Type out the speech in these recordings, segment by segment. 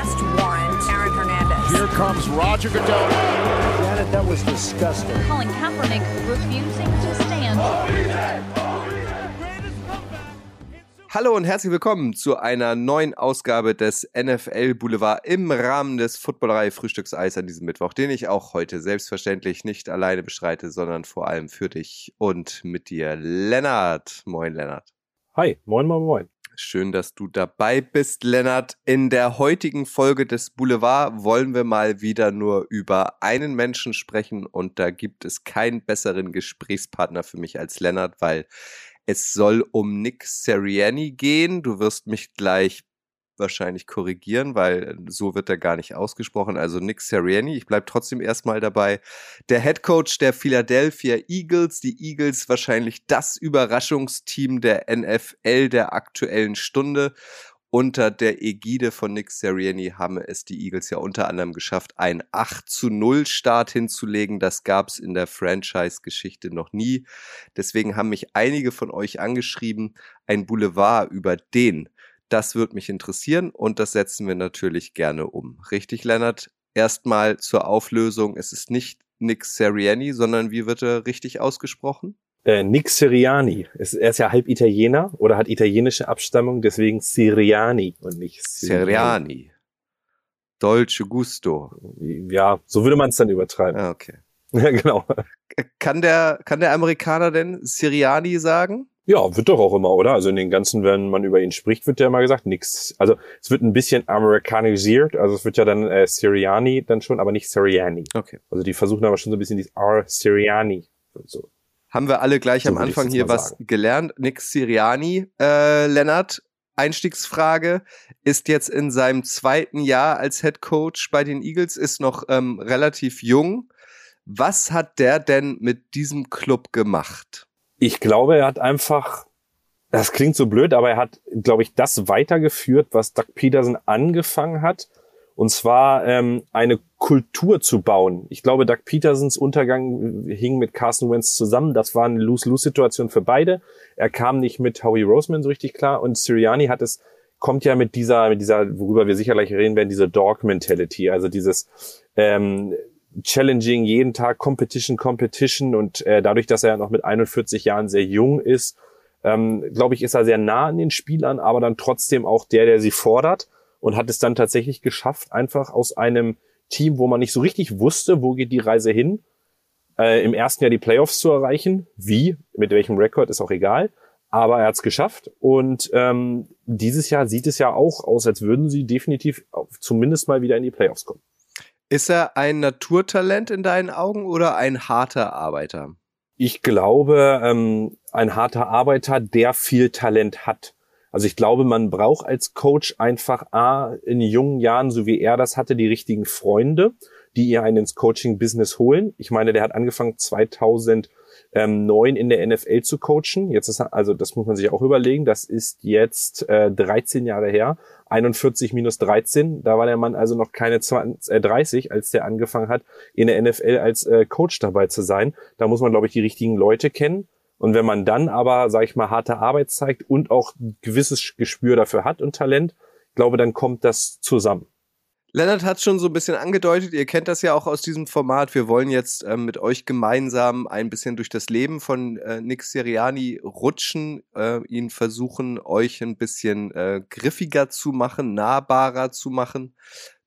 arrest warrant Aaron Hernandez. Here comes Roger Goodell. Janet, that was disgusting. Colin Kaepernick refusing to stand. Hallo und herzlich willkommen zu einer neuen Ausgabe des NFL Boulevard im Rahmen des Footballerei Frühstückseis an diesem Mittwoch, den ich auch heute selbstverständlich nicht alleine bestreite, sondern vor allem für dich und mit dir, Lennart. Moin, Lennart. Hi, moin, moin, moin. Schön, dass du dabei bist, Lennart. In der heutigen Folge des Boulevard wollen wir mal wieder nur über einen Menschen sprechen und da gibt es keinen besseren Gesprächspartner für mich als Lennart, weil es soll um Nick Seriani gehen. Du wirst mich gleich wahrscheinlich korrigieren, weil so wird er gar nicht ausgesprochen. Also Nick Seriani, ich bleibe trotzdem erstmal dabei. Der Head Coach der Philadelphia Eagles, die Eagles wahrscheinlich das Überraschungsteam der NFL der aktuellen Stunde. Unter der Ägide von Nick Seriani haben es die Eagles ja unter anderem geschafft, einen 8 zu 0 Start hinzulegen. Das gab es in der Franchise-Geschichte noch nie. Deswegen haben mich einige von euch angeschrieben, ein Boulevard über den. Das wird mich interessieren und das setzen wir natürlich gerne um. Richtig, Lennart? Erstmal zur Auflösung. Es ist nicht Nick Seriani, sondern wie wird er richtig ausgesprochen? Äh, Nick Siriani. Er ist ja halb Italiener oder hat italienische Abstammung, deswegen Siriani und nicht Siriani. Seriani. Dolce Gusto. Ja, so würde man es dann übertreiben. Ah, okay. Ja, genau. Kann der, kann der Amerikaner denn Siriani sagen? Ja, wird doch auch immer, oder? Also in den ganzen, wenn man über ihn spricht, wird ja immer gesagt, nix. Also es wird ein bisschen amerikanisiert, also es wird ja dann äh, Siriani dann schon, aber nicht Siriani. Okay. Also die versuchen aber schon so ein bisschen dieses R Siriani. So. Haben wir alle gleich So am Anfang hier was sagen. gelernt. Nick Siriani, äh, Lennart, Einstiegsfrage, ist jetzt in seinem zweiten Jahr als Head Coach bei den Eagles, ist noch ähm, relativ jung. Was hat der denn mit diesem Club gemacht? Ich glaube, er hat einfach, das klingt so blöd, aber er hat, glaube ich, das weitergeführt, was Doug Peterson angefangen hat. Und zwar ähm, eine Kultur zu bauen. Ich glaube, Doug Petersons Untergang hing mit Carson Wentz zusammen. Das war eine Lose-Lose-Situation für beide. Er kam nicht mit Howie Roseman so richtig klar. Und Sirianni hat es, kommt ja mit dieser, mit dieser, worüber wir sicher gleich reden werden, diese Dog-Mentality. Also dieses ähm, challenging, jeden Tag Competition, Competition und äh, dadurch, dass er noch mit 41 Jahren sehr jung ist, ähm, glaube ich, ist er sehr nah an den Spielern, aber dann trotzdem auch der, der sie fordert und hat es dann tatsächlich geschafft, einfach aus einem Team, wo man nicht so richtig wusste, wo geht die Reise hin, äh, im ersten Jahr die Playoffs zu erreichen. Wie, mit welchem Rekord, ist auch egal. Aber er hat es geschafft und ähm, dieses Jahr sieht es ja auch aus, als würden sie definitiv zumindest mal wieder in die Playoffs kommen. Ist er ein Naturtalent in deinen Augen oder ein harter Arbeiter? Ich glaube, ähm, ein harter Arbeiter, der viel Talent hat. Also ich glaube, man braucht als Coach einfach A, in jungen Jahren, so wie er das hatte, die richtigen Freunde, die ihr einen ins Coaching-Business holen. Ich meine, der hat angefangen 2009 in der NFL zu coachen. Jetzt ist also das muss man sich auch überlegen, das ist jetzt äh, 13 Jahre her. 41 minus 13, da war der Mann also noch keine 20, äh, 30, als der angefangen hat, in der NFL als äh, Coach dabei zu sein. Da muss man, glaube ich, die richtigen Leute kennen. Und wenn man dann aber, sage ich mal, harte Arbeit zeigt und auch ein gewisses Gespür dafür hat und Talent, glaube, dann kommt das zusammen. Lennart hat schon so ein bisschen angedeutet, ihr kennt das ja auch aus diesem Format. Wir wollen jetzt ähm, mit euch gemeinsam ein bisschen durch das Leben von äh, Nick Siriani rutschen, äh, ihn versuchen, euch ein bisschen äh, griffiger zu machen, nahbarer zu machen.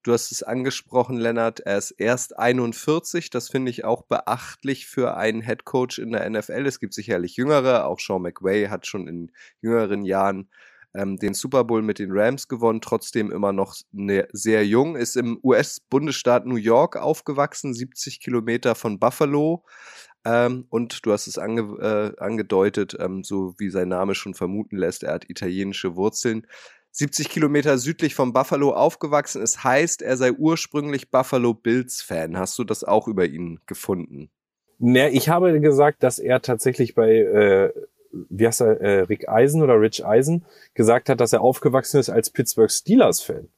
Du hast es angesprochen, Lennart, er ist erst 41. Das finde ich auch beachtlich für einen Head Coach in der NFL. Es gibt sicherlich jüngere, auch Sean McVay hat schon in jüngeren Jahren ähm, den Super Bowl mit den Rams gewonnen, trotzdem immer noch ne, sehr jung, ist im US-Bundesstaat New York aufgewachsen, 70 Kilometer von Buffalo. Ähm, und du hast es ange äh, angedeutet, ähm, so wie sein Name schon vermuten lässt, er hat italienische Wurzeln. 70 Kilometer südlich von Buffalo aufgewachsen. Es heißt, er sei ursprünglich Buffalo Bills-Fan. Hast du das auch über ihn gefunden? Ne, ich habe gesagt, dass er tatsächlich bei, äh, wie heißt er, äh, Rick Eisen oder Rich Eisen, gesagt hat, dass er aufgewachsen ist als Pittsburgh Steelers-Fan.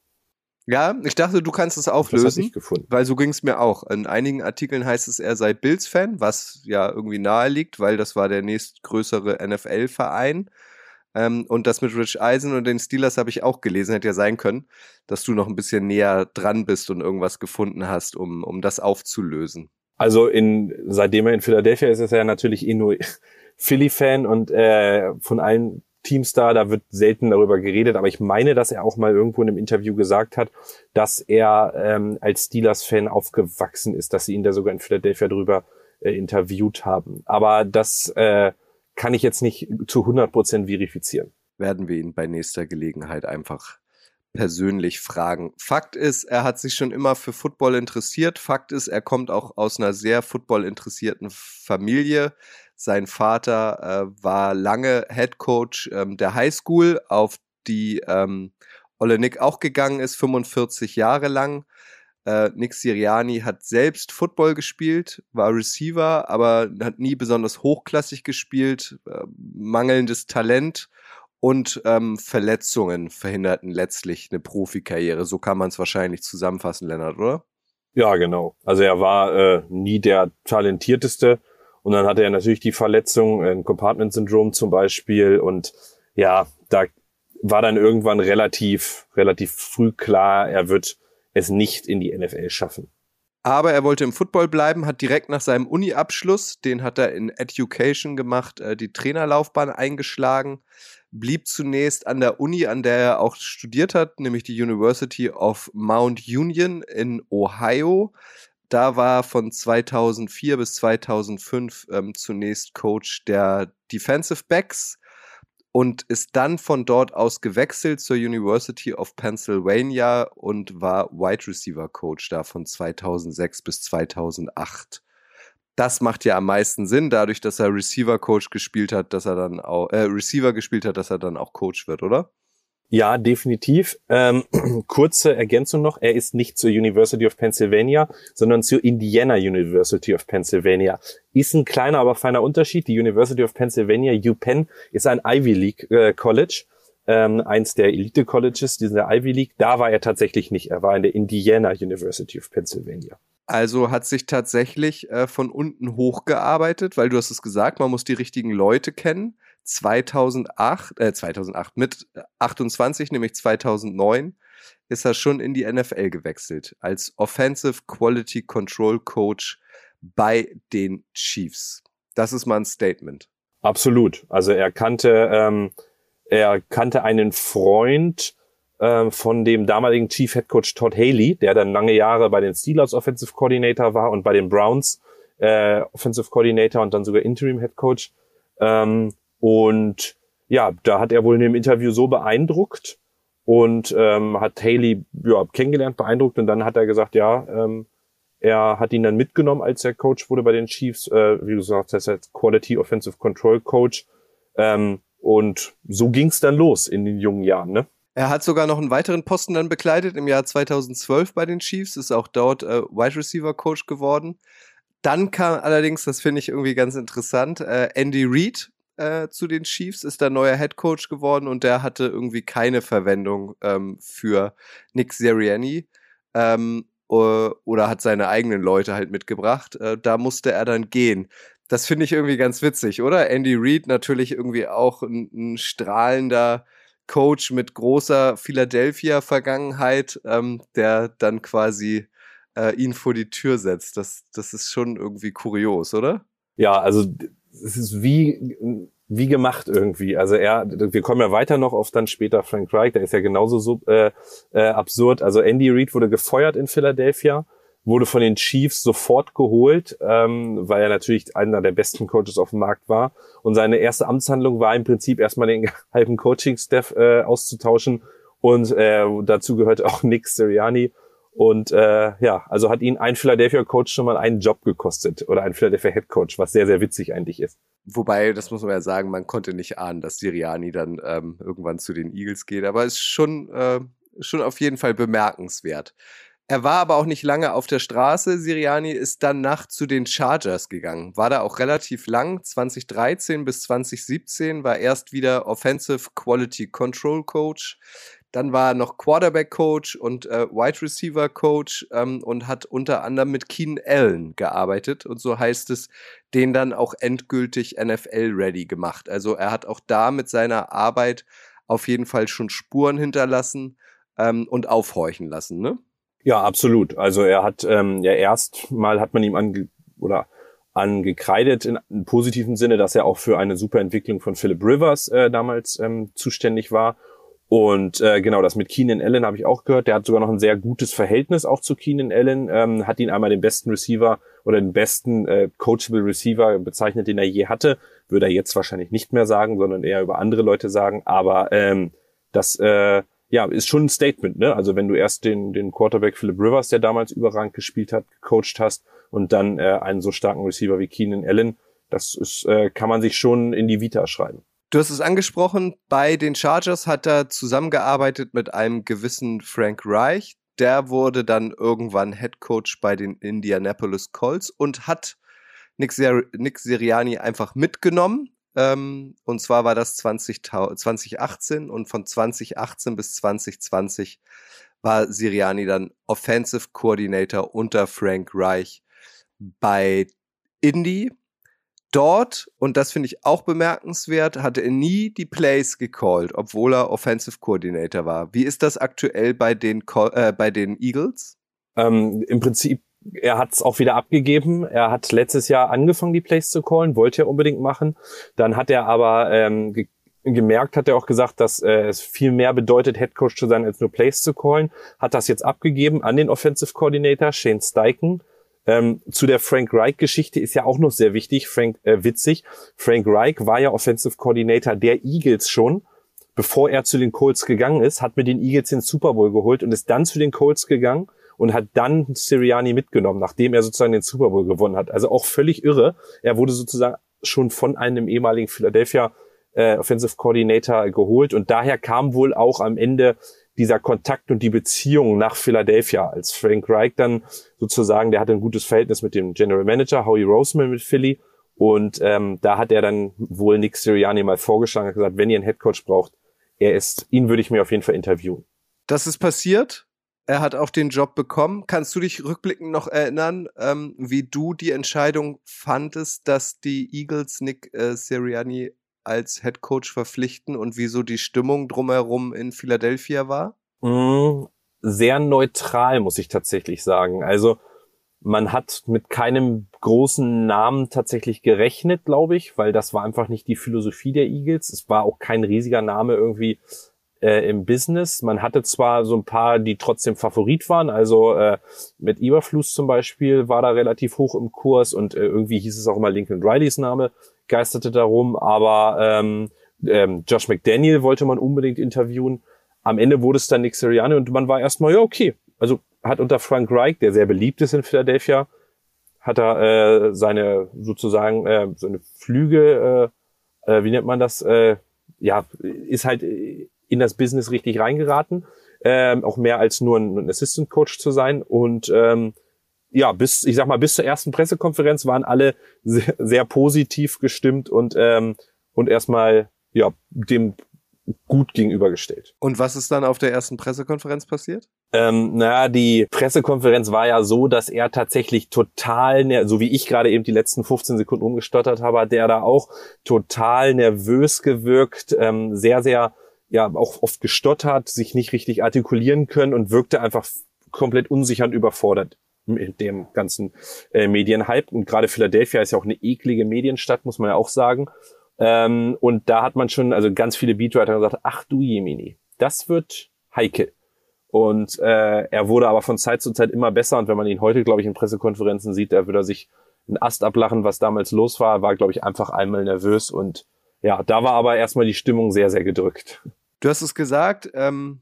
Ja, ich dachte, du kannst es Das auflösen. ich gefunden. Weil so ging es mir auch. In einigen Artikeln heißt es, er sei Bills-Fan, was ja irgendwie nahe liegt, weil das war der nächstgrößere NFL-Verein. Ähm, und das mit Rich Eisen und den Steelers habe ich auch gelesen. Hätte ja sein können, dass du noch ein bisschen näher dran bist und irgendwas gefunden hast, um, um das aufzulösen. Also in, seitdem er in Philadelphia ist, ist er natürlich eh nur Philly-Fan und äh, von allen Teams da, da wird selten darüber geredet, aber ich meine, dass er auch mal irgendwo in einem Interview gesagt hat, dass er ähm, als Steelers-Fan aufgewachsen ist, dass sie ihn da sogar in Philadelphia drüber äh, interviewt haben. Aber das äh, kann ich jetzt nicht zu 100 Prozent verifizieren. Werden wir ihn bei nächster Gelegenheit einfach persönlich fragen. Fakt ist, er hat sich schon immer für Football interessiert. Fakt ist, er kommt auch aus einer sehr Football interessierten Familie. Sein Vater äh, war lange Head Coach ähm, der High School, auf die ähm, Ole Nick auch gegangen ist, 45 Jahre lang. Äh, Nick Siriani hat selbst Football gespielt, war Receiver, aber hat nie besonders hochklassig gespielt. Äh, mangelndes Talent und ähm, Verletzungen verhinderten letztlich eine Profikarriere. So kann man es wahrscheinlich zusammenfassen, Lennart, oder? Ja, genau. Also er war äh, nie der talentierteste und dann hatte er natürlich die Verletzung, ein Compartment-Syndrom zum Beispiel und ja, da war dann irgendwann relativ, relativ früh klar, er wird es nicht in die NFL schaffen. Aber er wollte im Football bleiben, hat direkt nach seinem Uni-Abschluss, den hat er in Education gemacht, äh, die Trainerlaufbahn eingeschlagen, blieb zunächst an der Uni, an der er auch studiert hat, nämlich die University of Mount Union in Ohio. Da war von 2004 bis 2005 ähm, zunächst Coach der Defensive Backs und ist dann von dort aus gewechselt zur University of Pennsylvania und war Wide Receiver Coach da von 2006 bis 2008. Das macht ja am meisten Sinn, dadurch, dass er Receiver Coach gespielt hat, dass er dann auch äh, Receiver gespielt hat, dass er dann auch Coach wird, oder? Ja, definitiv. Ähm, kurze Ergänzung noch. Er ist nicht zur University of Pennsylvania, sondern zur Indiana University of Pennsylvania. Ist ein kleiner, aber feiner Unterschied. Die University of Pennsylvania, UPenn, ist ein Ivy League äh, College. Ähm, eins der Elite Colleges, die sind der Ivy League. Da war er tatsächlich nicht. Er war in der Indiana University of Pennsylvania. Also hat sich tatsächlich äh, von unten hochgearbeitet, weil du hast es gesagt, man muss die richtigen Leute kennen. 2008, äh 2008, mit 28, nämlich 2009, ist er schon in die NFL gewechselt als Offensive Quality Control Coach bei den Chiefs. Das ist mal ein Statement. Absolut. Also er kannte, ähm, er kannte einen Freund äh, von dem damaligen Chief Head Coach Todd Haley, der dann lange Jahre bei den Steelers Offensive Coordinator war und bei den Browns äh, Offensive Coordinator und dann sogar Interim Head Coach. Ähm, und ja, da hat er wohl in dem Interview so beeindruckt und ähm, hat Haley ja, kennengelernt, beeindruckt und dann hat er gesagt, ja, ähm, er hat ihn dann mitgenommen, als er Coach wurde bei den Chiefs, äh, wie er ist jetzt Quality Offensive Control Coach. Ähm, und so ging's dann los in den jungen Jahren, ne? Er hat sogar noch einen weiteren Posten dann bekleidet im Jahr 2012 bei den Chiefs, ist auch dort äh, Wide Receiver Coach geworden. Dann kam allerdings, das finde ich irgendwie ganz interessant, äh, Andy Reid äh, zu den Chiefs, ist der neuer Head Coach geworden und der hatte irgendwie keine Verwendung ähm, für Nick Sirianni. Ähm, oder hat seine eigenen Leute halt mitgebracht. Äh, da musste er dann gehen. Das finde ich irgendwie ganz witzig, oder? Andy Reid natürlich irgendwie auch ein, ein strahlender Coach mit großer Philadelphia-Vergangenheit, ähm, der dann quasi äh, ihn vor die Tür setzt. Das, das ist schon irgendwie kurios, oder? Ja, also es ist wie, wie gemacht irgendwie. Also er, wir kommen ja weiter noch auf dann später Frank Reich, der ist ja genauso so, äh, äh, absurd. Also Andy Reid wurde gefeuert in Philadelphia, wurde von den Chiefs sofort geholt, ähm, weil er natürlich einer der besten Coaches auf dem Markt war. Und seine erste Amtshandlung war im Prinzip erstmal den halben Coaching-Staff äh, auszutauschen. Und äh, dazu gehört auch Nick Sirianni. Und äh, ja, also hat ihn ein Philadelphia Coach schon mal einen Job gekostet oder ein Philadelphia Head Coach, was sehr, sehr witzig eigentlich ist. Wobei, das muss man ja sagen, man konnte nicht ahnen, dass Siriani dann ähm, irgendwann zu den Eagles geht. Aber ist schon, äh, schon auf jeden Fall bemerkenswert. Er war aber auch nicht lange auf der Straße. Siriani ist dann nach zu den Chargers gegangen. War da auch relativ lang. 2013 bis 2017 war erst wieder Offensive Quality Control Coach Dann war er noch Quarterback-Coach und äh, Wide Receiver-Coach ähm, und hat unter anderem mit Keenan Allen gearbeitet. Und so heißt es, den dann auch endgültig NFL-ready gemacht. Also er hat auch da mit seiner Arbeit auf jeden Fall schon Spuren hinterlassen ähm, und aufhorchen lassen, ne? Ja, absolut. Also er hat ähm, ja erstmal hat man ihm ange oder angekreidet in, in positiven Sinne, dass er auch für eine super Entwicklung von Philip Rivers äh, damals ähm, zuständig war. Und äh, genau, das mit Keenan Allen habe ich auch gehört. Der hat sogar noch ein sehr gutes Verhältnis auch zu Keenan Allen. Ähm, hat ihn einmal den besten Receiver oder den besten äh, coachable Receiver bezeichnet, den er je hatte. Würde er jetzt wahrscheinlich nicht mehr sagen, sondern eher über andere Leute sagen. Aber ähm, das äh, ja, ist schon ein Statement, ne? Also wenn du erst den, den Quarterback Philip Rivers, der damals überragend gespielt hat, gecoacht hast und dann äh, einen so starken Receiver wie Keenan Allen, das ist, äh, kann man sich schon in die Vita schreiben. Du hast es angesprochen, bei den Chargers hat er zusammengearbeitet mit einem gewissen Frank Reich. Der wurde dann irgendwann Head Coach bei den Indianapolis Colts und hat Nick, Ser Nick Siriani einfach mitgenommen ähm, und zwar war das 20, 2018 und von 2018 bis 2020 war Siriani dann Offensive Coordinator unter Frank Reich bei Indy. Dort, und das finde ich auch bemerkenswert, hatte er nie die Plays gecallt, obwohl er Offensive Coordinator war. Wie ist das aktuell bei den, äh, bei den Eagles? Ähm, Im Prinzip er hat es auch wieder abgegeben. Er hat letztes Jahr angefangen, die Plays zu callen, wollte er unbedingt machen. Dann hat er aber ähm, ge gemerkt, hat er auch gesagt, dass äh, es viel mehr bedeutet, Headcoach zu sein, als nur Plays zu callen. Hat das jetzt abgegeben an den Offensive Coordinator, Shane Steichen. Ähm, zu der Frank Reich-Geschichte ist ja auch noch sehr wichtig, Frank äh, witzig. Frank Reich war ja Offensive Coordinator der Eagles schon, bevor er zu den Colts gegangen ist, hat mit den Eagles den Super Bowl geholt und ist dann zu den Colts gegangen und hat dann Siriani mitgenommen, nachdem er sozusagen den Super Bowl gewonnen hat. Also auch völlig irre. Er wurde sozusagen schon von einem ehemaligen Philadelphia äh, Offensive Coordinator geholt und daher kam wohl auch am Ende dieser Kontakt und die Beziehung nach Philadelphia, als Frank Reich dann sozusagen, der hatte ein gutes Verhältnis mit dem General Manager Howie Roseman mit Philly und ähm, da hat er dann wohl Nick Sirianni mal vorgeschlagen, hat gesagt, wenn ihr einen Headcoach braucht, er ist, ihn würde ich mir auf jeden Fall interviewen. Das ist passiert. Er hat auch den Job bekommen. Kannst du dich rückblickend noch erinnern, ähm, wie du die Entscheidung fandest, dass die Eagles Nick äh, Sirianni als Head Coach verpflichten und wieso die Stimmung drumherum in Philadelphia war? Mm, sehr neutral, muss ich tatsächlich sagen. Also man hat mit keinem großen Namen tatsächlich gerechnet, glaube ich, weil das war einfach nicht die Philosophie der Eagles. Es war auch kein riesiger Name irgendwie äh, im Business. Man hatte zwar so ein paar, die trotzdem Favorit waren, also äh, mit Eberfluss zum Beispiel war da relativ hoch im Kurs und äh, irgendwie hieß es auch immer Lincoln Rileys Name, geisterte darum, aber ähm, ähm, Josh McDaniel wollte man unbedingt interviewen. Am Ende wurde es dann Nick Sirianni und man war erstmal, ja, okay. Also hat unter Frank Reich, der sehr beliebt ist in Philadelphia, hat er äh, seine sozusagen äh, seine Flüge, äh, äh, wie nennt man das? Äh, ja, ist halt in das Business richtig reingeraten, ähm, auch mehr als nur ein, ein Assistant Coach zu sein und ähm, ja, bis, ich sag mal, bis zur ersten Pressekonferenz waren alle sehr, sehr positiv gestimmt und, ähm, und erstmal, ja, dem gut gegenübergestellt. Und was ist dann auf der ersten Pressekonferenz passiert? Ähm, naja, die Pressekonferenz war ja so, dass er tatsächlich total, so wie ich gerade eben die letzten 15 Sekunden umgestottert habe, hat der da auch total nervös gewirkt, ähm, sehr, sehr ja auch oft gestottert, sich nicht richtig artikulieren können und wirkte einfach komplett unsicher und überfordert mit dem ganzen äh, Medienhype. Und gerade Philadelphia ist ja auch eine eklige Medienstadt, muss man ja auch sagen. Ähm, und da hat man schon, also ganz viele Beatwriter gesagt, ach du Jemini, das wird heikel. Und äh, er wurde aber von Zeit zu Zeit immer besser. Und wenn man ihn heute, glaube ich, in Pressekonferenzen sieht, da würde er sich einen Ast ablachen, was damals los war. war, glaube ich, einfach einmal nervös und ja, da war aber erstmal die Stimmung sehr, sehr gedrückt. Du hast es gesagt, ähm,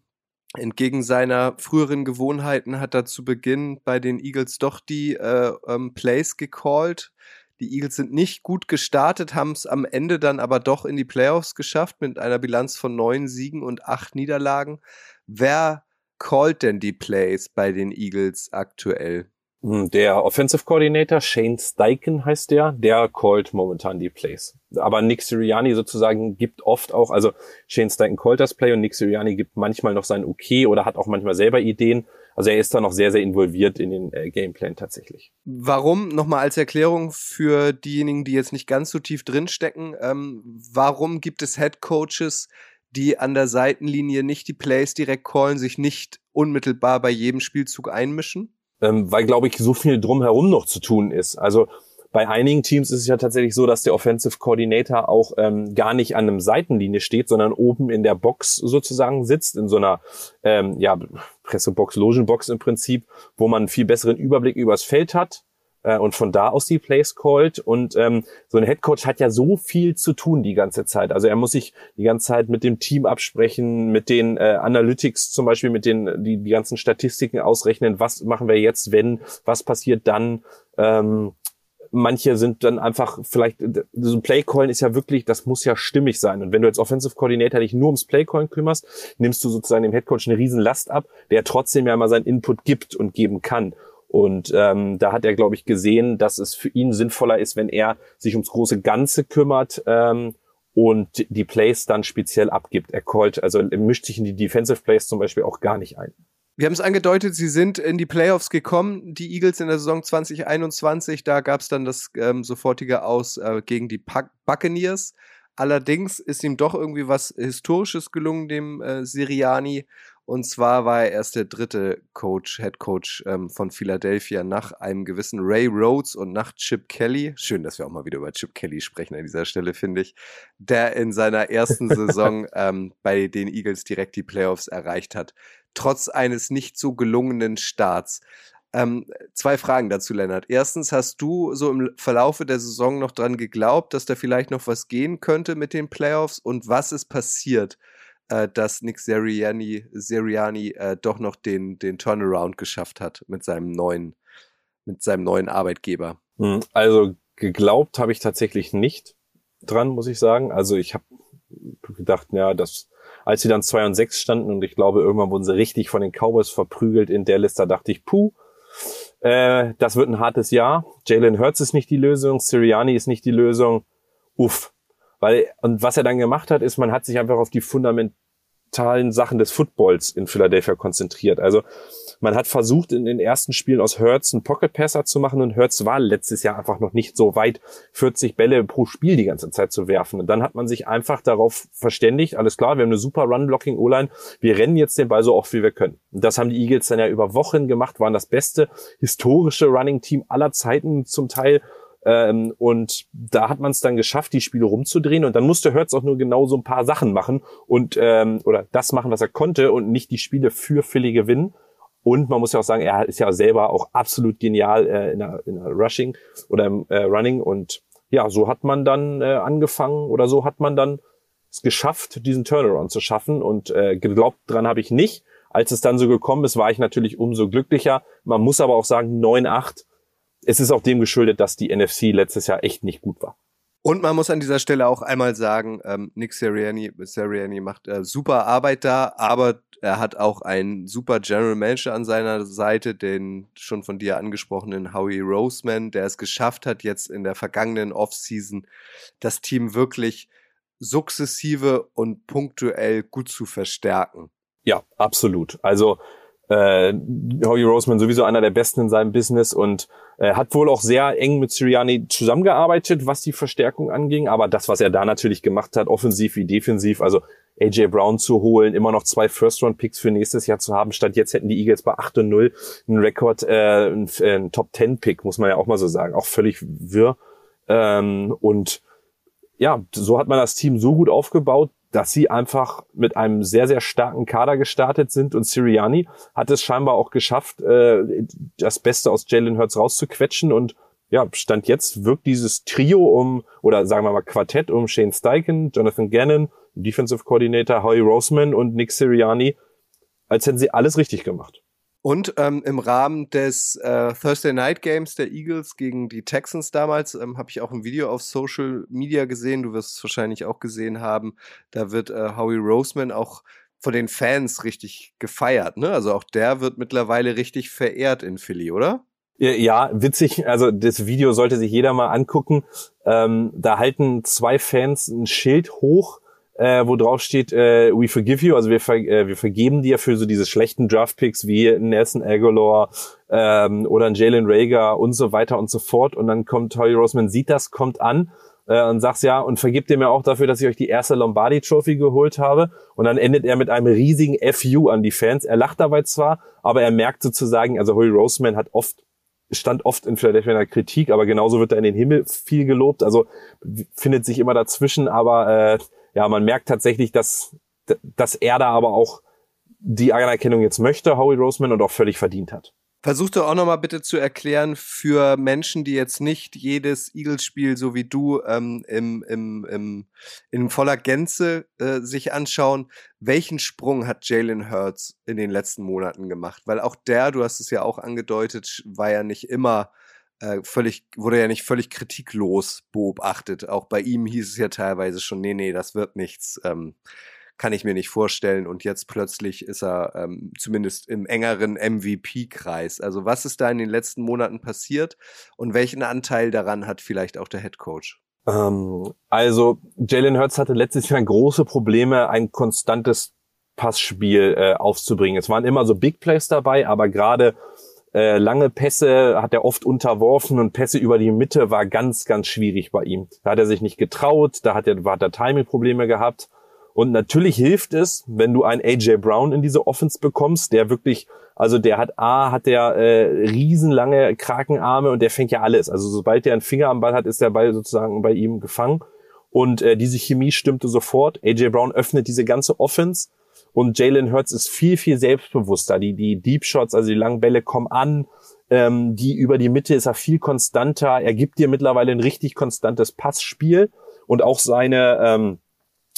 entgegen seiner früheren Gewohnheiten hat er zu Beginn bei den Eagles doch die äh, ähm, Plays gecallt. Die Eagles sind nicht gut gestartet, haben es am Ende dann aber doch in die Playoffs geschafft mit einer Bilanz von neun Siegen und acht Niederlagen. Wer callt denn die Plays bei den Eagles aktuell? Hm, Der Offensive Coordinator, Shane Steichen heißt der, der callt momentan die Plays. Aber Nick Sirianni sozusagen gibt oft auch, also Shane Steichen callt das Play und Nick Sirianni gibt manchmal noch sein Okay oder hat auch manchmal selber Ideen. Also er ist da noch sehr, sehr involviert in den äh, Gameplan tatsächlich. Warum, nochmal als Erklärung für diejenigen, die jetzt nicht ganz so tief drinstecken, ähm, warum gibt es Head Coaches, die an der Seitenlinie nicht die Plays direkt callen, sich nicht unmittelbar bei jedem Spielzug einmischen? Ähm, weil, glaube ich, so viel drumherum noch zu tun ist. Also bei einigen Teams ist es ja tatsächlich so, dass der Offensive Coordinator auch ähm, gar nicht an einem Seitenlinie steht, sondern oben in der Box sozusagen sitzt, in so einer ähm, ja, Pressebox, Logenbox im Prinzip, wo man einen viel besseren Überblick übers Feld hat äh, und von da aus die Plays callt. Und ähm, so ein Headcoach hat ja so viel zu tun die ganze Zeit. Also er muss sich die ganze Zeit mit dem Team absprechen, mit den äh, Analytics zum Beispiel, mit den die, die ganzen Statistiken ausrechnen, was machen wir jetzt, wenn, was passiert dann. Ähm, manche sind dann einfach vielleicht, so ein Playcallen ist ja wirklich, das muss ja stimmig sein. Und wenn du als Offensive Coordinator dich nur ums Playcallen kümmerst, nimmst du sozusagen dem Headcoach eine riesen Last ab, der trotzdem ja mal seinen Input gibt und geben kann. Und ähm, da hat er, glaube ich, gesehen, dass es für ihn sinnvoller ist, wenn er sich ums große Ganze kümmert ähm, und die Plays dann speziell abgibt. Er callt, also er mischt sich in die Defensive Plays zum Beispiel auch gar nicht ein. Wir haben es angedeutet, sie sind in die Playoffs gekommen, die Eagles in der Saison 2021. Da gab es dann das ähm, sofortige Aus äh, gegen die Buccaneers. Allerdings ist ihm doch irgendwie was Historisches gelungen, dem äh, Siriani. Und zwar war er erst der dritte Coach, Head Coach ähm, von Philadelphia nach einem gewissen Ray Rhodes und nach Chip Kelly. Schön, dass wir auch mal wieder über Chip Kelly sprechen an dieser Stelle, finde ich. Der in seiner ersten Saison ähm, bei den Eagles direkt die Playoffs erreicht hat. Trotz eines nicht so gelungenen Starts. Ähm, zwei Fragen dazu, Lennart. Erstens, hast du so im Verlaufe der Saison noch dran geglaubt, dass da vielleicht noch was gehen könnte mit den Playoffs? Und was ist passiert, äh, dass Nick Sirianni, Sirianni äh, doch noch den, den Turnaround geschafft hat mit seinem neuen, mit seinem neuen Arbeitgeber? Hm, Also geglaubt habe ich tatsächlich nicht dran, muss ich sagen. Also ich habe gedacht, ja, das, als sie dann 2 und 6 standen und ich glaube, irgendwann wurden sie richtig von den Cowboys verprügelt in der Liste, dachte ich, puh, äh, das wird ein hartes Jahr. Jalen Hurts ist nicht die Lösung, Sirianni ist nicht die Lösung. Uff. Weil, und was er dann gemacht hat, ist, man hat sich einfach auf die fundamentalen Sachen des Footballs in Philadelphia konzentriert. Also man hat versucht, in den ersten Spielen aus Hurts einen Pocket Passer zu machen und Hurts war letztes Jahr einfach noch nicht so weit, 40 Bälle pro Spiel die ganze Zeit zu werfen. Und dann hat man sich einfach darauf verständigt, alles klar, wir haben eine super Run-Blocking-O-Line, wir rennen jetzt den Ball so oft, wie wir können. Und das haben die Eagles dann ja über Wochen gemacht, waren das beste historische Running-Team aller Zeiten zum Teil. Ähm, und da hat man es dann geschafft, die Spiele rumzudrehen. Und dann musste Hurts auch nur genau so ein paar Sachen machen und ähm, oder das machen, was er konnte und nicht die Spiele für Philly gewinnen. Und man muss ja auch sagen, er ist ja selber auch absolut genial äh, in, der, in der Rushing oder im äh, Running. Und ja, so hat man dann äh, angefangen oder so hat man dann es geschafft, diesen Turnaround zu schaffen. Und äh, geglaubt dran habe ich nicht. Als es dann so gekommen ist, war ich natürlich umso glücklicher. Man muss aber auch sagen, 9-8 es ist auch dem geschuldet, dass die NFC letztes Jahr echt nicht gut war. Und man muss an dieser Stelle auch einmal sagen, ähm, Nick Sirianni, Sirianni macht äh, super Arbeit da, aber er hat auch einen super General Manager an seiner Seite, den schon von dir angesprochenen Howie Roseman, der es geschafft hat, jetzt in der vergangenen Offseason das Team wirklich sukzessive und punktuell gut zu verstärken. Ja, absolut. Also äh, Howie Roseman sowieso einer der besten in seinem Business und äh, hat wohl auch sehr eng mit Sirianni zusammengearbeitet, was die Verstärkung anging. Aber das, was er da natürlich gemacht hat, offensiv wie defensiv, also AJ Brown zu holen, immer noch zwei First-Round-Picks für nächstes Jahr zu haben, statt jetzt hätten die Eagles bei 8 und 0 einen Rekord, äh, einen, einen Top-10-Pick, muss man ja auch mal so sagen. Auch völlig wirr. Ähm, und ja, so hat man das Team so gut aufgebaut, dass sie einfach mit einem sehr, sehr starken Kader gestartet sind und Sirianni hat es scheinbar auch geschafft, äh, das Beste aus Jalen Hurts rauszuquetschen und ja, Stand jetzt wirkt dieses Trio um, oder sagen wir mal Quartett um Shane Steichen, Jonathan Gannon, Defensive Coordinator Howie Roseman und Nick Sirianni, als hätten sie alles richtig gemacht. Und ähm, im Rahmen des äh, Thursday Night Games der Eagles gegen die Texans damals ähm, habe ich auch ein Video auf Social Media gesehen. Du wirst es wahrscheinlich auch gesehen haben. Da wird äh, Howie Roseman auch von den Fans richtig gefeiert. Ne? Also auch der wird mittlerweile richtig verehrt in Philly, oder? Ja, witzig. Also das Video sollte sich jeder mal angucken. Ähm, da halten zwei Fans ein Schild hoch, äh, wo drauf steht, äh, we forgive you, also wir, ver äh, wir vergeben dir für so diese schlechten Draftpicks wie Nelson Aguilar ähm, oder Jalen Rager und so weiter und so fort. Und dann kommt Howie Roseman, sieht das, kommt an äh, und sagt ja und vergibt ihr mir auch dafür, dass ich euch die erste Lombardi Trophy geholt habe. Und dann endet er mit einem riesigen FU an die Fans. Er lacht dabei zwar, aber er merkt sozusagen, also Howie Roseman hat oft stand oft in Philadelphia in der Kritik, aber genauso wird er in den Himmel viel gelobt. Also findet sich immer dazwischen, aber äh, ja, man merkt tatsächlich, dass, dass er da aber auch die Anerkennung jetzt möchte, Howie Roseman, und auch völlig verdient hat. Versuch doch auch nochmal bitte zu erklären für Menschen, die jetzt nicht jedes Eagles-Spiel so wie du ähm, im, im, im, in voller Gänze äh, sich anschauen, welchen Sprung hat Jalen Hurts in den letzten Monaten gemacht? Weil auch der, du hast es ja auch angedeutet, war ja nicht immer äh, völlig, wurde ja nicht völlig kritiklos beobachtet. Auch bei ihm hieß es ja teilweise schon, nee, nee, das wird nichts. Ähm, kann ich mir nicht vorstellen. Und jetzt plötzlich ist er ähm, zumindest im engeren MVP-Kreis. Also was ist da in den letzten Monaten passiert und welchen Anteil daran hat vielleicht auch der Head Coach? Ähm, also Jalen Hurts hatte letztes Jahr große Probleme, ein konstantes Passspiel äh, aufzubringen. Es waren immer so Big Plays dabei, aber gerade äh, lange Pässe hat er oft unterworfen und Pässe über die Mitte war ganz, ganz schwierig bei ihm. Da hat er sich nicht getraut, da hat er, hat er Timing-Probleme gehabt. Und natürlich hilft es, wenn du einen AJ Brown in diese Offense bekommst, der wirklich, also der hat A, hat der äh, riesenlange Krakenarme und der fängt ja alles. Also sobald der einen Finger am Ball hat, ist der Ball sozusagen bei ihm gefangen. Und äh, diese Chemie stimmte sofort. AJ Brown öffnet diese ganze Offense und Jalen Hurts ist viel, viel selbstbewusster. Die, die Deep Shots, also die langen Bälle kommen an. Ähm, die über die Mitte ist er viel konstanter. Er gibt dir mittlerweile ein richtig konstantes Passspiel und auch seine, ähm,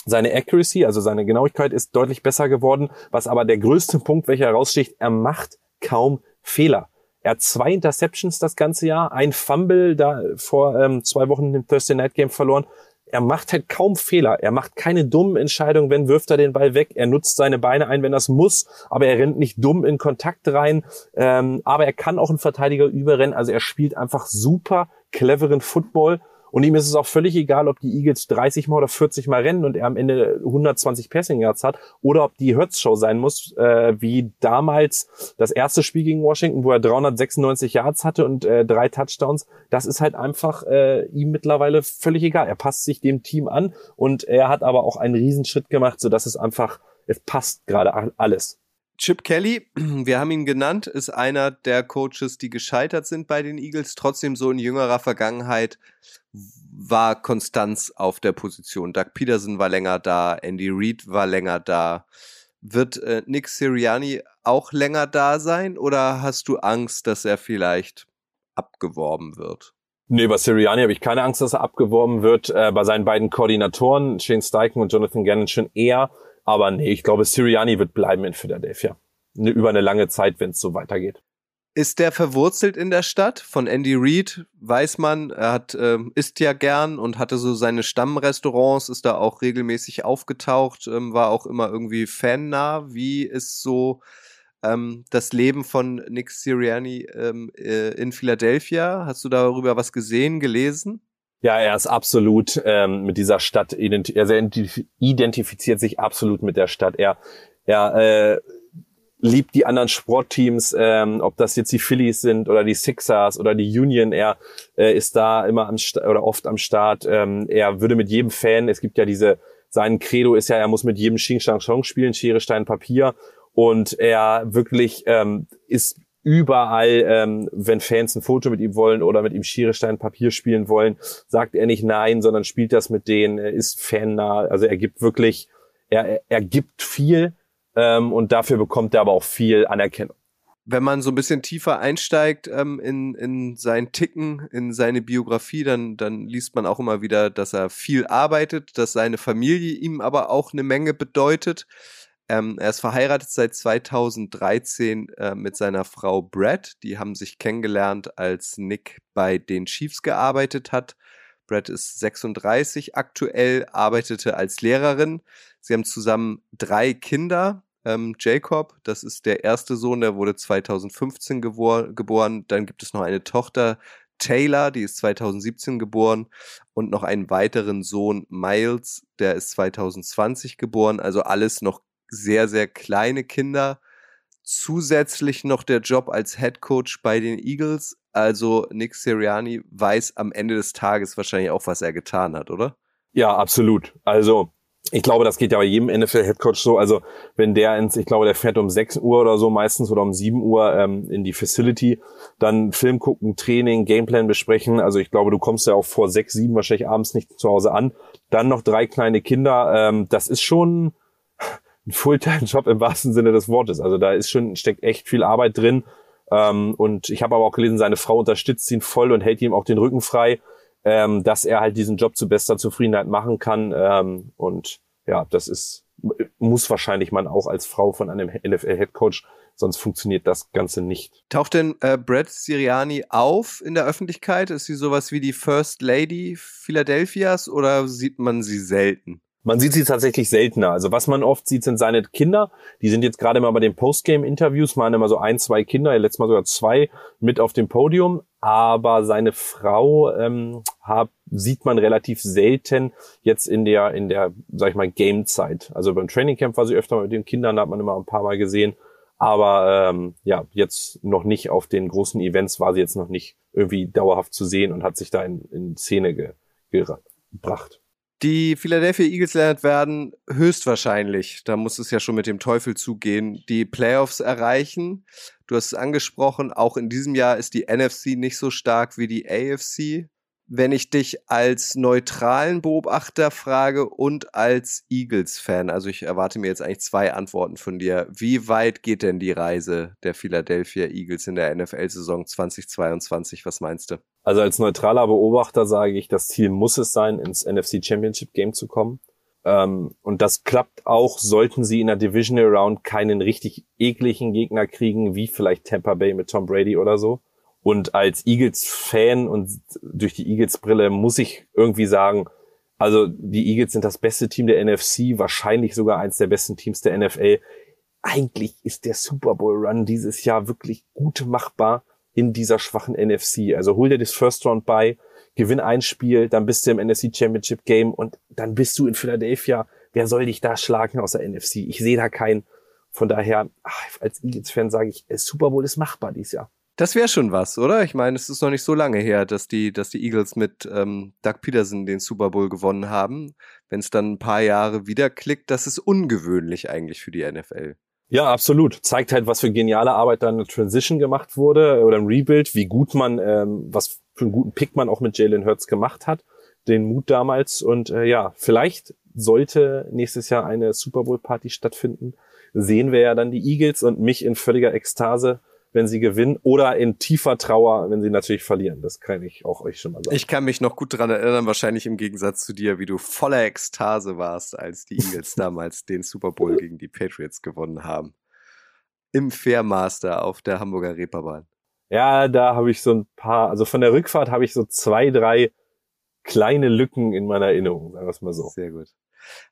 seine Accuracy, also seine Genauigkeit ist deutlich besser geworden, was aber der größte Punkt, welcher heraussticht, er macht kaum Fehler. Er hat zwei Interceptions das ganze Jahr, ein Fumble da vor ähm, zwei Wochen im Thursday Night Game verloren. Er macht halt kaum Fehler. Er macht keine dummen Entscheidungen, wenn wirft er den Ball weg. Er nutzt seine Beine ein, wenn das muss, aber er rennt nicht dumm in Kontakt rein. Ähm, aber er kann auch einen Verteidiger überrennen. Also er spielt einfach super cleveren Football und ihm ist es auch völlig egal, ob die Eagles 30 mal oder 40 mal rennen und er am Ende 120 Passing Yards hat oder ob die Hurts-Show sein muss, äh, wie damals das erste Spiel gegen Washington, wo er 396 Yards hatte und äh, drei Touchdowns. Das ist halt einfach äh, ihm mittlerweile völlig egal. Er passt sich dem Team an und er hat aber auch einen Riesenschritt gemacht, so dass es einfach, es passt gerade alles. Chip Kelly, wir haben ihn genannt, ist einer der Coaches, die gescheitert sind bei den Eagles. Trotzdem so in jüngerer Vergangenheit war Konstanz auf der Position. Doug Peterson war länger da, Andy Reid war länger da. Wird äh, Nick Sirianni auch länger da sein oder hast du Angst, dass er vielleicht abgeworben wird? Nee, bei Sirianni habe ich keine Angst, dass er abgeworben wird. Äh, bei seinen beiden Koordinatoren, Shane Steichen und Jonathan Gannon, schon eher. Aber nee, ich glaube, Sirianni wird bleiben in Philadelphia. Ne, über eine lange Zeit, wenn es so weitergeht. Ist der verwurzelt in der Stadt? Von Andy Reid weiß man, er hat, ähm, isst ja gern und hatte so seine Stammrestaurants, ist da auch regelmäßig aufgetaucht, ähm, war auch immer irgendwie fannah. Wie ist so ähm, das Leben von Nick Sirianni ähm, äh, in Philadelphia? Hast du darüber was gesehen, gelesen? Ja, er ist absolut ähm, mit dieser Stadt, identi also er identifiziert sich absolut mit der Stadt. Er, er äh, liebt die anderen Sportteams, ähm, ob das jetzt die Phillies sind oder die Sixers oder die Union. Er äh, ist da immer am St oder oft am Start. Ähm, er würde mit jedem Fan, es gibt ja diese, sein Credo ist ja, er muss mit jedem Xing Shang Chong spielen, Schere, Stein, Papier. Und er wirklich ähm, ist überall, ähm, wenn Fans ein Foto mit ihm wollen oder mit ihm Schierestein Papier spielen wollen, sagt er nicht nein, sondern spielt das mit denen, ist fannah, also er gibt wirklich, er, er gibt viel ähm, und dafür bekommt er aber auch viel Anerkennung. Wenn man so ein bisschen tiefer einsteigt ähm, in, in sein Ticken, in seine Biografie, dann, dann liest man auch immer wieder, dass er viel arbeitet, dass seine Familie ihm aber auch eine Menge bedeutet. Ähm, er ist verheiratet seit 2013 äh, mit seiner Frau Brad. Die haben sich kennengelernt, als Nick bei den Chiefs gearbeitet hat. Brad ist 36 aktuell, arbeitete als Lehrerin. Sie haben zusammen drei Kinder. ähm, Jacob. Das ist der erste Sohn, der wurde 2015 gebor geboren. Dann gibt es noch eine Tochter, Taylor, die ist 2017 geboren. Und noch einen weiteren Sohn, Miles, der ist 2020 geboren. Also alles noch sehr, sehr kleine Kinder. Zusätzlich noch der Job als Head Coach bei den Eagles. Also Nick Sirianni weiß am Ende des Tages wahrscheinlich auch, was er getan hat, oder? Ja, absolut. Also ich glaube, das geht ja bei jedem NFL-Headcoach so. Also wenn der ins, ich glaube, der fährt um 6 Uhr oder so meistens oder um 7 Uhr ähm, in die Facility, dann Film gucken, Training, Gameplan besprechen. Also ich glaube, du kommst ja auch vor 6, 7 wahrscheinlich abends nicht zu Hause an. Dann noch drei kleine Kinder. Ähm, das ist schon ein Fulltime-Job im wahrsten Sinne des Wortes. Also da ist schon, steckt echt viel Arbeit drin. Ähm, und ich habe aber auch gelesen, seine Frau unterstützt ihn voll und hält ihm auch den Rücken frei ähm, dass er halt diesen Job zu bester Zufriedenheit machen kann. Ähm, und ja, das ist, muss wahrscheinlich man auch als Frau von einem NFL-Headcoach, sonst funktioniert das Ganze nicht. Taucht denn äh, Brad Siriani auf in der Öffentlichkeit? Ist sie sowas wie die First Lady Philadelphias oder sieht man sie selten? Man sieht sie tatsächlich seltener. Also was man oft sieht, sind seine Kinder. Die sind jetzt gerade mal bei den Postgame-Interviews, mal immer so ein, zwei Kinder, letztes Mal sogar zwei mit auf dem Podium. Aber seine Frau ähm, hab, sieht man relativ selten jetzt in der, in der, sag ich mal, Game-Zeit. Also beim Trainingcamp war sie öfter mit den Kindern, da hat man immer ein paar Mal gesehen. Aber ähm, ja, jetzt noch nicht auf den großen Events war sie jetzt noch nicht irgendwie dauerhaft zu sehen und hat sich da in, in Szene ge, gebracht. Die Philadelphia Eagles werden höchstwahrscheinlich, da muss es ja schon mit dem Teufel zugehen, die Playoffs erreichen. Du hast es angesprochen, auch in diesem Jahr ist die NFC nicht so stark wie die AFC wenn ich dich als neutralen Beobachter frage und als Eagles-Fan, also ich erwarte mir jetzt eigentlich zwei Antworten von dir. Wie weit geht denn die Reise der Philadelphia Eagles in der NFL-Saison 2022? Was meinst du? Also als neutraler Beobachter sage ich, das Ziel muss es sein, ins NFC Championship Game zu kommen. Ähm, und das klappt auch, sollten sie in der Divisional Round keinen richtig ekligen Gegner kriegen, wie vielleicht Tampa Bay mit Tom Brady oder so. Und als Eagles-Fan und durch die Eagles-Brille muss ich irgendwie sagen, also die Eagles sind das beste Team der NFC, wahrscheinlich sogar eins der besten Teams der NFL. Eigentlich ist der Super Bowl Run dieses Jahr wirklich gut machbar in dieser schwachen NFC. Also hol dir das First Round bei, gewinn ein Spiel, dann bist du im NFC Championship Game und dann bist du in Philadelphia. Wer soll dich da schlagen aus der NFC? Ich sehe da keinen. Von daher, als Eagles-Fan sage ich, Super Bowl ist machbar dieses Jahr. Das wäre schon was, oder? Ich meine, es ist noch nicht so lange her, dass die, dass die Eagles mit ähm, Doug Peterson den Super Bowl gewonnen haben. Wenn es dann ein paar Jahre wieder klickt, das ist ungewöhnlich eigentlich für die NFL. Ja, absolut. Zeigt halt, was für geniale Arbeit da eine Transition gemacht wurde oder ein Rebuild, wie gut man, ähm, was für einen guten Pick man auch mit Jalen Hurts gemacht hat, den Mut damals. Und äh, ja, vielleicht sollte nächstes Jahr eine Super Bowl Party stattfinden. Sehen wir ja dann die Eagles und mich in völliger Ekstase wenn sie gewinnen oder in tiefer Trauer, wenn sie natürlich verlieren. Das kann ich auch euch schon mal sagen. Ich kann mich noch gut dran erinnern, wahrscheinlich im Gegensatz zu dir, wie du voller Ekstase warst, als die Eagles damals den Super Bowl gegen die Patriots gewonnen haben. Im Fairmaster auf der Hamburger Reeperbahn. Ja, da habe ich so ein paar, also von der Rückfahrt habe ich so zwei, drei kleine Lücken in meiner Erinnerung, sagen wir es mal so. Sehr gut.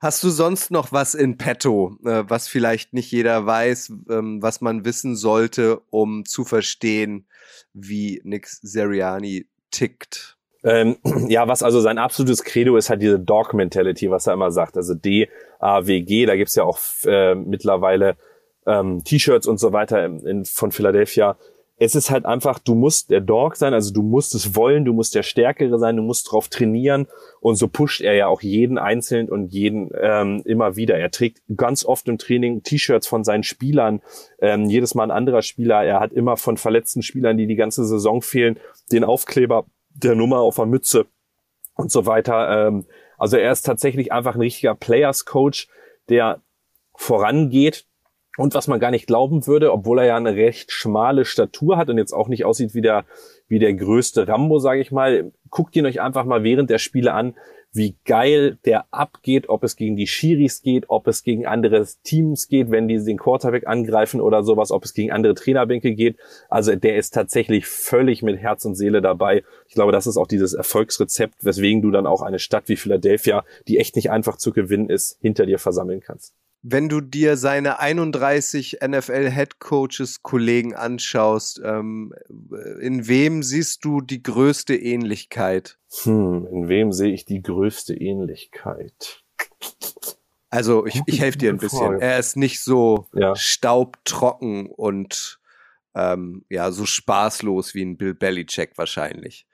Hast du sonst noch was in petto, äh, was vielleicht nicht jeder weiß, ähm, was man wissen sollte, um zu verstehen, wie Nick Seriani tickt? Ähm, ja, was also sein absolutes Credo ist halt diese Dog-Mentality, was er immer sagt. Also D-A-W-G, da gibt's ja auch äh, mittlerweile ähm, T-Shirts und so weiter in, von Philadelphia es ist halt einfach, du musst der Dog sein, also du musst es wollen, du musst der Stärkere sein, du musst drauf trainieren und so pusht er ja auch jeden einzeln und jeden ähm, immer wieder. Er trägt ganz oft im Training T-Shirts von seinen Spielern, ähm, jedes Mal ein anderer Spieler. Er hat immer von verletzten Spielern, die die ganze Saison fehlen, den Aufkleber der Nummer auf der Mütze und so weiter. Ähm, also er ist tatsächlich einfach ein richtiger Players Coach, der vorangeht, und was man gar nicht glauben würde, obwohl er ja eine recht schmale Statur hat und jetzt auch nicht aussieht wie der, wie der größte Rambo, sage ich mal, guckt ihn euch einfach mal während der Spiele an, wie geil der abgeht, ob es gegen die Schiris geht, ob es gegen andere Teams geht, wenn die den Quarterback angreifen oder sowas, ob es gegen andere Trainerbänke geht. Also der ist tatsächlich völlig mit Herz und Seele dabei. Ich glaube, das ist auch dieses Erfolgsrezept, weswegen du dann auch eine Stadt wie Philadelphia, die echt nicht einfach zu gewinnen ist, hinter dir versammeln kannst. Wenn du dir seine 31 NFL-Head-Coaches-Kollegen anschaust, ähm, in wem siehst du die größte Ähnlichkeit? Hm, in wem sehe ich die größte Ähnlichkeit? Also ich, ich helfe dir ein bisschen. Er ist nicht so Ja. staubtrocken und ähm, ja, so spaßlos wie ein Bill Belichick wahrscheinlich.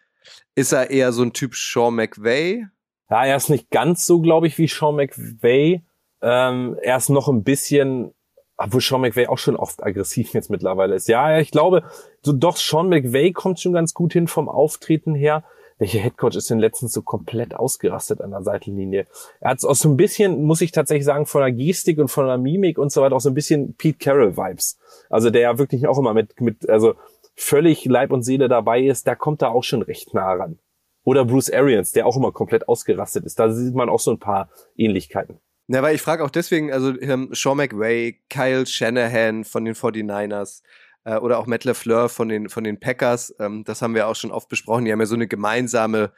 Ist er eher so ein Typ Sean McVay? Ja, er ist nicht ganz so, glaube ich, wie Sean McVay. Ähm, er ist noch ein bisschen, obwohl Sean McVay auch schon oft aggressiv jetzt mittlerweile ist. Ja, ich glaube, so doch Sean McVay kommt schon ganz gut hin vom Auftreten her. Welcher Headcoach ist denn letztens so komplett ausgerastet an der Seitenlinie? Er hat auch so ein bisschen, muss ich tatsächlich sagen, von der Gestik und von der Mimik und so weiter auch so ein bisschen Pete Carroll Vibes. Also der ja wirklich auch immer mit, mit, also völlig Leib und Seele dabei ist, da kommt er auch schon recht nah ran. Oder Bruce Arians, der auch immer komplett ausgerastet ist. Da sieht man auch so ein paar Ähnlichkeiten. Na, weil ich frage auch deswegen, also ähm, Sean McVay, Kyle Shanahan von den 49ers äh, oder auch Matt LeFleur von den, von den Packers, ähm, das haben wir auch schon oft besprochen, die haben ja so eine gemeinsame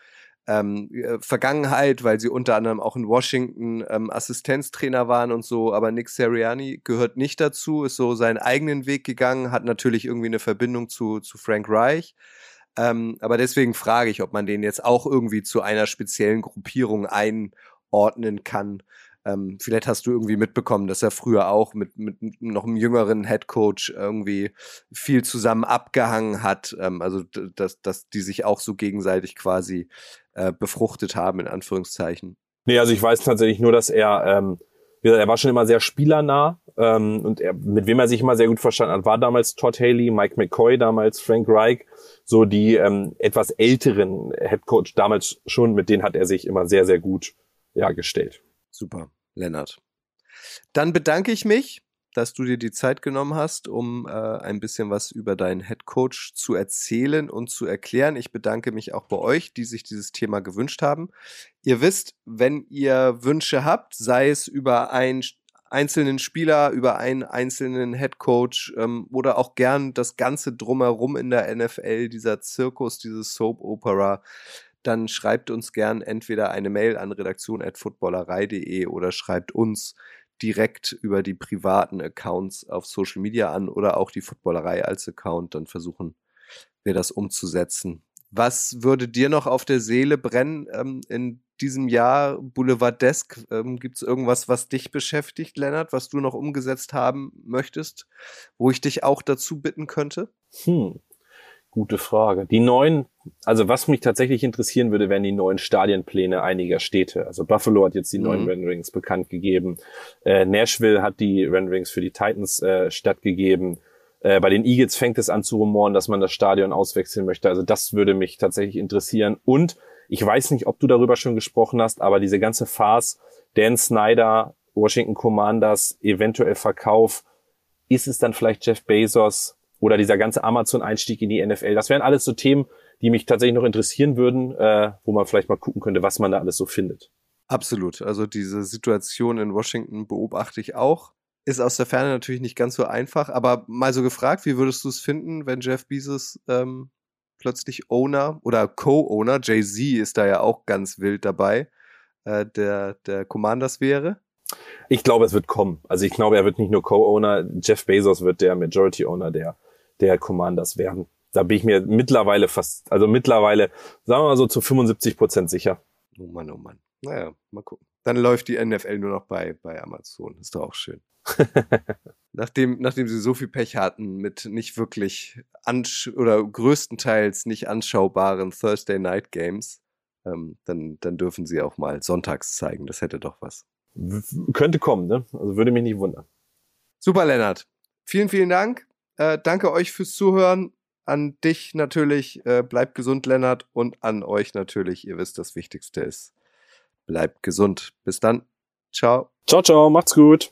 ähm, äh, Vergangenheit, weil sie unter anderem auch in Washington ähm, Assistenztrainer waren und so, aber Nick Sirianni gehört nicht dazu, ist so seinen eigenen Weg gegangen, hat natürlich irgendwie eine Verbindung zu, zu Frank Reich. Ähm, aber deswegen frage ich, ob man den jetzt auch irgendwie zu einer speziellen Gruppierung einordnen kann. Ähm, vielleicht hast du irgendwie mitbekommen, dass er früher auch mit, mit noch einem jüngeren Headcoach irgendwie viel zusammen abgehangen hat. Ähm, also, dass, dass die sich auch so gegenseitig quasi äh, befruchtet haben, in Anführungszeichen. Nee, also ich weiß tatsächlich nur, dass er, ähm, wie gesagt, er war schon immer sehr spielernah ähm, und er, mit wem er sich immer sehr gut verstanden hat, war damals Todd Haley, Mike McCoy, damals Frank Reich, so die ähm, etwas älteren Headcoach damals schon, mit denen hat er sich immer sehr, sehr gut ja, gestellt. Super, Lennart. Dann bedanke ich mich, dass du dir die Zeit genommen hast, um äh, ein bisschen was über deinen Head Coach zu erzählen und zu erklären. Ich bedanke mich auch bei euch, die sich dieses Thema gewünscht haben. Ihr wisst, wenn ihr Wünsche habt, sei es über einen einzelnen Spieler, über einen einzelnen Head Coach ähm, oder auch gern das Ganze drumherum in der NFL, dieser Zirkus, dieses Soap Opera, dann schreibt uns gern entweder eine Mail an redaktion.footballerei.de oder schreibt uns direkt über die privaten Accounts auf Social Media an oder auch die Footballerei als Account. Dann versuchen wir das umzusetzen. Was würde dir noch auf der Seele brennen ähm, in diesem Jahr Boulevardesk? Ähm, Gibt es irgendwas, was dich beschäftigt, Lennart, was du noch umgesetzt haben möchtest, wo ich dich auch dazu bitten könnte? Hm, gute Frage. Die neuen, also was mich tatsächlich interessieren würde, wären die neuen Stadienpläne einiger Städte. Also Buffalo hat jetzt die neuen Mhm. Renderings bekannt gegeben. Äh, Nashville hat die Renderings für die Titans äh, stattgegeben. Äh, bei den Eagles fängt es an zu rumoren, dass man das Stadion auswechseln möchte. Also das würde mich tatsächlich interessieren. Und ich weiß nicht, ob du darüber schon gesprochen hast, aber diese ganze Farce, Dan Snyder, Washington Commanders, eventuell Verkauf, ist es dann vielleicht Jeff Bezos oder dieser ganze Amazon-Einstieg in die NFL? Das wären alles so Themen, die mich tatsächlich noch interessieren würden, äh, wo man vielleicht mal gucken könnte, was man da alles so findet. Absolut. Also diese Situation in Washington beobachte ich auch. Ist aus der Ferne natürlich nicht ganz so einfach, aber mal so gefragt, wie würdest du es finden, wenn Jeff Bezos ähm, plötzlich Owner oder Co-Owner, Jay-Z ist da ja auch ganz wild dabei, äh, der, der Commanders wäre? Ich glaube, es wird kommen. Also ich glaube, er wird nicht nur Co-Owner, Jeff Bezos wird der Majority-Owner der, der Commanders werden. Da bin ich mir mittlerweile fast, also mittlerweile, sagen wir mal so zu 75 Prozent sicher. Oh Mann, oh Mann. Naja, mal gucken. Dann läuft die NFL nur noch bei, bei Amazon. Ist doch auch schön. nachdem, nachdem sie so viel Pech hatten mit nicht wirklich oder größtenteils nicht anschaubaren Thursday Night Games, ähm, dann, dann dürfen sie auch mal sonntags zeigen. Das hätte doch was. Könnte kommen, ne? Also würde mich nicht wundern. Super, Lennart. Vielen, vielen Dank. Äh, danke euch fürs Zuhören. An dich natürlich. Äh, bleibt gesund, Lennart. Und an euch natürlich. Ihr wisst, das Wichtigste ist, bleibt gesund. Bis dann. Ciao. Ciao, ciao, macht's gut.